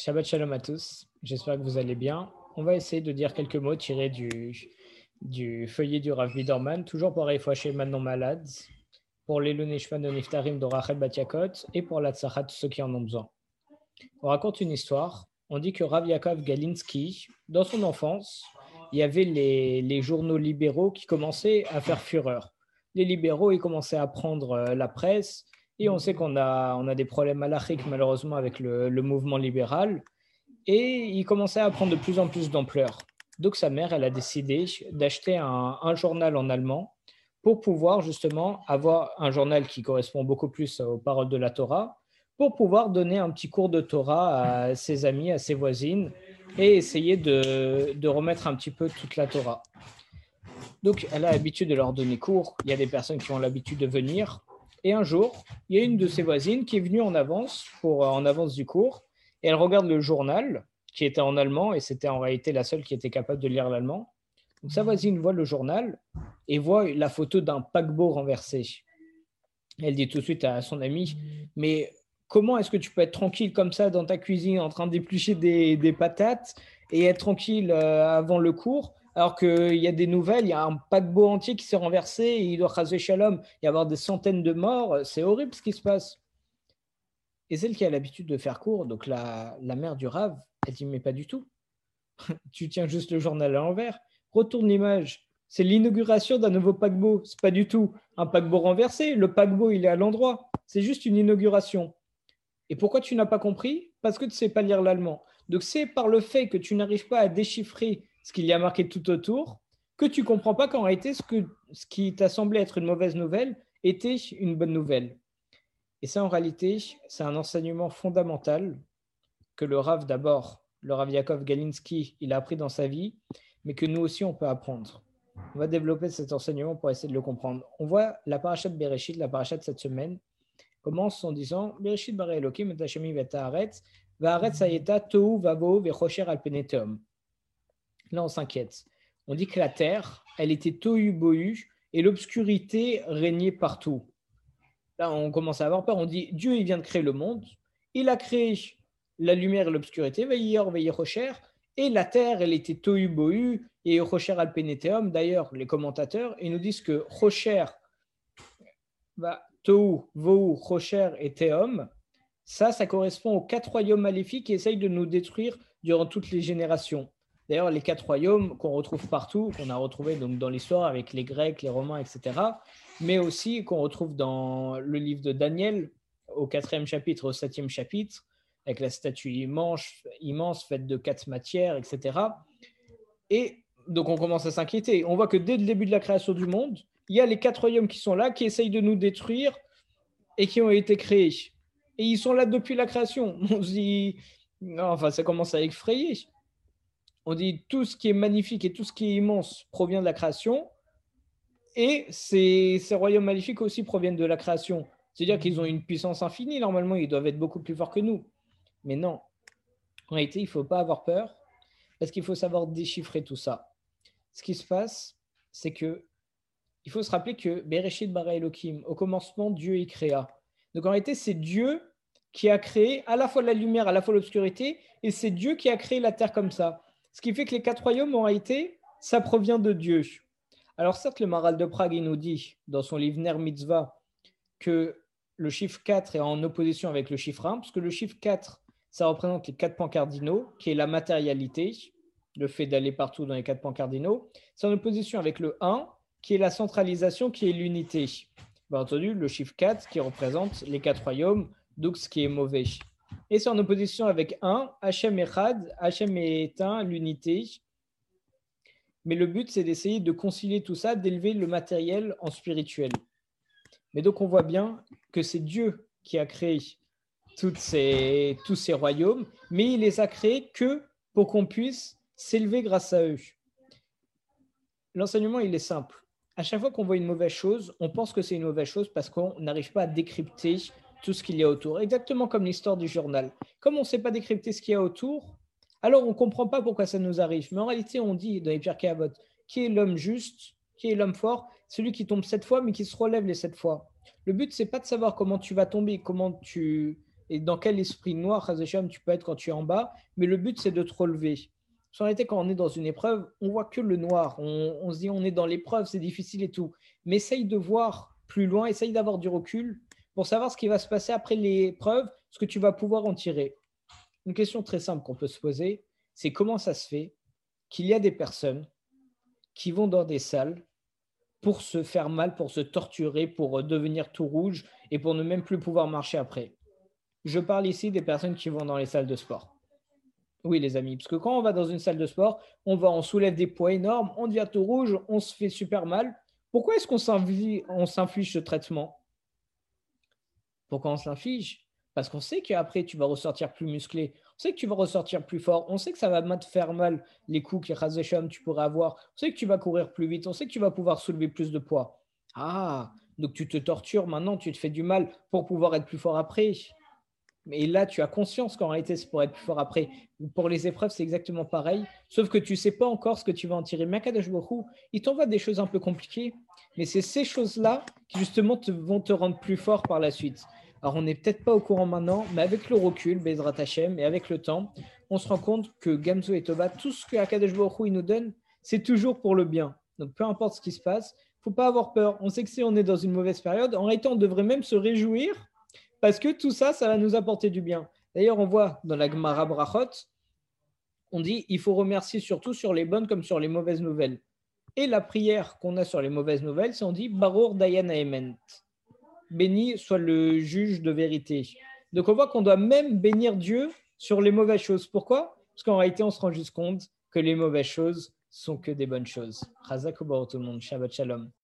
Shabbat Shalom à tous. J'espère que vous allez bien. On va essayer de dire quelques mots tirés du, feuillet du Rav Biderman, toujours pour chez Manon Malade, pour les Lunishman de Niftarim de Rachel Batiakot et pour la Tzachat, ceux qui en ont besoin. On raconte une histoire. On dit que Rav Yaakov Galinsky, dans son enfance, il y avait les, les journaux libéraux qui commençaient à faire fureur. Les libéraux, ils commençaient à prendre euh, la presse et on sait qu'on a, on a des problèmes à l'Afrique, malheureusement, avec le, mouvement libéral. Et il commençait à prendre de plus en plus d'ampleur. Donc sa mère, elle a décidé d'acheter un, journal en allemand pour pouvoir justement avoir un journal qui correspond beaucoup plus aux paroles de la Torah, pour pouvoir donner un petit cours de Torah à ses amis, à ses voisines, et essayer de, de remettre un petit peu toute la Torah. Donc elle a l'habitude de leur donner cours. Il y a des personnes qui ont l'habitude de venir. Et un jour, il y a une de ses voisines qui est venue en avance, pour, euh, en avance du cours, elle regarde le journal, qui était en allemand, et c'était en réalité la seule qui était capable de lire l'allemand. Sa voisine voit le journal et voit la photo d'un paquebot renversé. Elle dit tout de suite à son ami, mais comment est-ce que tu peux être tranquille comme ça dans ta cuisine en train d'éplucher des, des patates et être tranquille euh, avant le cours? Alors qu'il y a des nouvelles, il y a un paquebot entier qui s'est renversé, il doit raser Shalom, il y avoir des centaines de morts, c'est horrible ce qui se passe. Et celle qui a l'habitude de faire court, donc la, la mère du Rave, elle dit Mais pas du tout. tu tiens juste le journal à l'envers. Retourne l'image. C'est l'inauguration d'un nouveau paquebot. C'est pas du tout un paquebot renversé. Le paquebot, il est à l'endroit. C'est juste une inauguration. Et pourquoi tu n'as pas compris? Parce que tu ne sais pas lire l'allemand. Donc c'est par le fait que tu n'arrives pas à déchiffrer ce qu'il y a marqué tout autour, que tu comprends pas qu'en réalité, ce, qui t'a semblé être une mauvaise nouvelle était une bonne nouvelle. Et ça, en réalité, c'est un enseignement fondamental que le Rav, d'abord, le Rav Yakov Galinsky, il a appris dans sa vie, mais que nous aussi, on peut apprendre. On va développer cet enseignement pour essayer de le comprendre. On voit la parachat de Bereshit, la parachat de cette semaine, commence en disant Bereshit bare Elohim et Hashemi v'ta'aretz va'aretz sayeta tohu vavo ve'chosher al. Là, on s'inquiète. On dit que la terre, elle était tohu-bohu et l'obscurité régnait partout. Là, on commence à avoir peur. On dit Dieu, il vient de créer le monde. Il a créé la lumière et l'obscurité, et la terre, elle était tohu-bohu et rocher al peneteum. D'ailleurs, les commentateurs, ils nous disent que rocher, bah, tohu, vohu, rocher et teum, ça, ça correspond aux quatre royaumes maléfiques qui essayent de nous détruire durant toutes les générations. D'ailleurs, les quatre royaumes qu'on retrouve partout, qu'on a retrouvé donc dans l'histoire avec les Grecs, les Romains, etc., mais aussi qu'on retrouve dans le livre de Daniel, au quatrième chapitre, au septième chapitre, avec la statue immense, immense faite de quatre matières, etc. Et donc on commence à s'inquiéter. On voit que dès le début de la création du monde, il y a les quatre royaumes qui sont là, qui essayent de nous détruire et qui ont été créés. Et ils sont là depuis la création. On se dit, enfin, ça commence à effrayer on dit tout ce qui est magnifique et tout ce qui est immense provient de la création, et ces, royaumes magnifiques aussi proviennent de la création. C'est-à-dire qu'ils ont une puissance infinie, normalement, ils doivent être beaucoup plus forts que nous. Mais non, en réalité, il ne faut pas avoir peur, parce qu'il faut savoir déchiffrer tout ça. Ce qui se passe, c'est que il faut se rappeler que Bereshit bara Elohim, au commencement, Dieu y créa. Donc en réalité, c'est Dieu qui a créé à la fois la lumière, à la fois l'obscurité, et c'est Dieu qui a créé la terre comme ça. Ce qui fait que les quatre royaumes ont été, ça provient de Dieu. Alors certes, le Maral de Prague, il nous dit dans son livre Ner Mitzvah que le chiffre 4 est en opposition avec le chiffre 1, parce que le chiffre 4, ça représente les quatre points cardinaux, qui est la matérialité, le fait d'aller partout dans les quatre points cardinaux. C'est en opposition avec le 1, qui est la centralisation, qui est l'unité. Bien entendu, le chiffre 4 qui représente les quatre royaumes, donc ce qui est mauvais. Et c'est en opposition avec un, Hachem Echad, Hachem est un, l'unité. Mais le but, c'est d'essayer de concilier tout ça, d'élever le matériel en spirituel. Mais donc, on voit bien que c'est Dieu qui a créé tous ces royaumes, mais il les a créés que pour qu'on puisse s'élever grâce à eux. L'enseignement, il est simple. À chaque fois qu'on voit une mauvaise chose, on pense que c'est une mauvaise chose parce qu'on n'arrive pas à décrypter tout ce qu'il y a autour, exactement comme l'histoire du journal. Comme on ne sait pas décrypter ce qu'il y a autour, alors on ne comprend pas pourquoi ça nous arrive. Mais en réalité, on dit dans les pierres Kéavot, qui est l'homme juste, qui est l'homme fort, celui qui tombe sept fois, mais qui se relève les sept fois. Le but, c'est pas de savoir comment tu vas tomber, comment tu et dans quel esprit noir, tu peux être quand tu es en bas, mais le but, c'est de te relever. En réalité, quand on est dans une épreuve, on voit que le noir. On, on se dit, on est dans l'épreuve, c'est difficile et tout. Mais essaye de voir plus loin, essaye d'avoir du recul pour savoir ce qui va se passer après l'épreuve, ce que tu vas pouvoir en tirer. Une question très simple qu'on peut se poser, c'est comment ça se fait qu'il y a des personnes qui vont dans des salles pour se faire mal, pour se torturer, pour devenir tout rouge et pour ne même plus pouvoir marcher après. Je parle ici des personnes qui vont dans les salles de sport. Oui, les amis, parce que quand on va dans une salle de sport, on va, on soulève des poids énormes, on devient tout rouge, on se fait super mal. Pourquoi est-ce qu'on s'inflige ce traitement? Pourquoi on s'inflige Parce qu'on sait qu'après, tu vas ressortir plus musclé, on sait que tu vas ressortir plus fort, on sait que ça va te faire mal les coups que tu pourrais avoir, on sait que tu vas courir plus vite, on sait que tu vas pouvoir soulever plus de poids. Ah, donc tu te tortures maintenant, tu te fais du mal pour pouvoir être plus fort après. Mais là, tu as conscience qu'en réalité, c'est pour être plus fort après. Pour les épreuves, c'est exactement pareil, sauf que tu ne sais pas encore ce que tu vas en tirer. Makadosh il t'envoie des choses un peu compliquées, mais c'est ces choses-là qui justement te, vont te rendre plus fort par la suite. Alors, on n'est peut-être pas au courant maintenant, mais avec le recul, Bezrat Hashem, et avec le temps, on se rend compte que Gamzo et Toba, tout ce que Akadosh il nous donne, c'est toujours pour le bien. Donc, peu importe ce qui se passe, faut pas avoir peur. On sait que si on est dans une mauvaise période, en réalité, on devrait même se réjouir parce que tout ça, ça va nous apporter du bien. D'ailleurs, on voit dans la Gemara Brachot, on dit il faut remercier surtout sur les bonnes comme sur les mauvaises nouvelles. Et la prière qu'on a sur les mauvaises nouvelles, c'est on dit Barour Dayan Aement. Béni soit le juge de vérité. Donc on voit qu'on doit même bénir Dieu sur les mauvaises choses. Pourquoi? Parce qu'en réalité, on se rend juste compte que les mauvaises choses sont que des bonnes choses. Razak tout le monde. Shabbat Shalom.